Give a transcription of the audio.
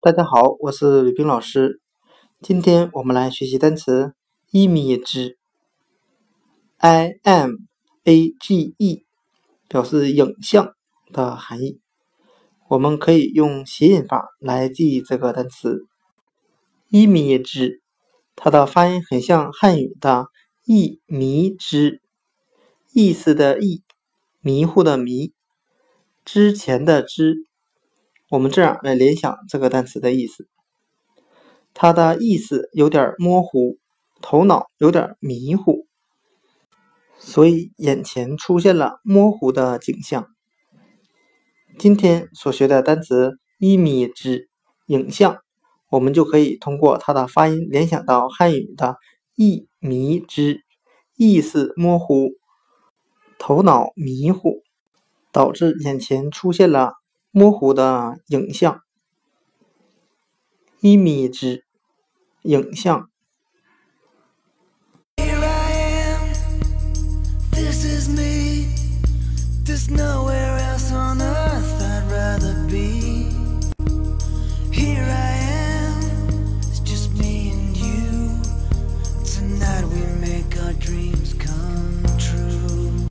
大家好，我是吕冰老师。今天我们来学习单词 image，i m a g e，表示影像的含义。我们可以用谐音法来记忆这个单词 image，它的发音很像汉语的“一迷之”，意思的“意”，迷糊的“迷”，之前的“之”。我们这样来联想这个单词的意思，它的意思有点模糊，头脑有点迷糊，所以眼前出现了模糊的景象。今天所学的单词 “image” 影像，我们就可以通过它的发音联想到汉语的“一迷之”，意思模糊，头脑迷糊，导致眼前出现了。模糊的影像，image 影像。This is me. There's nowhere else on the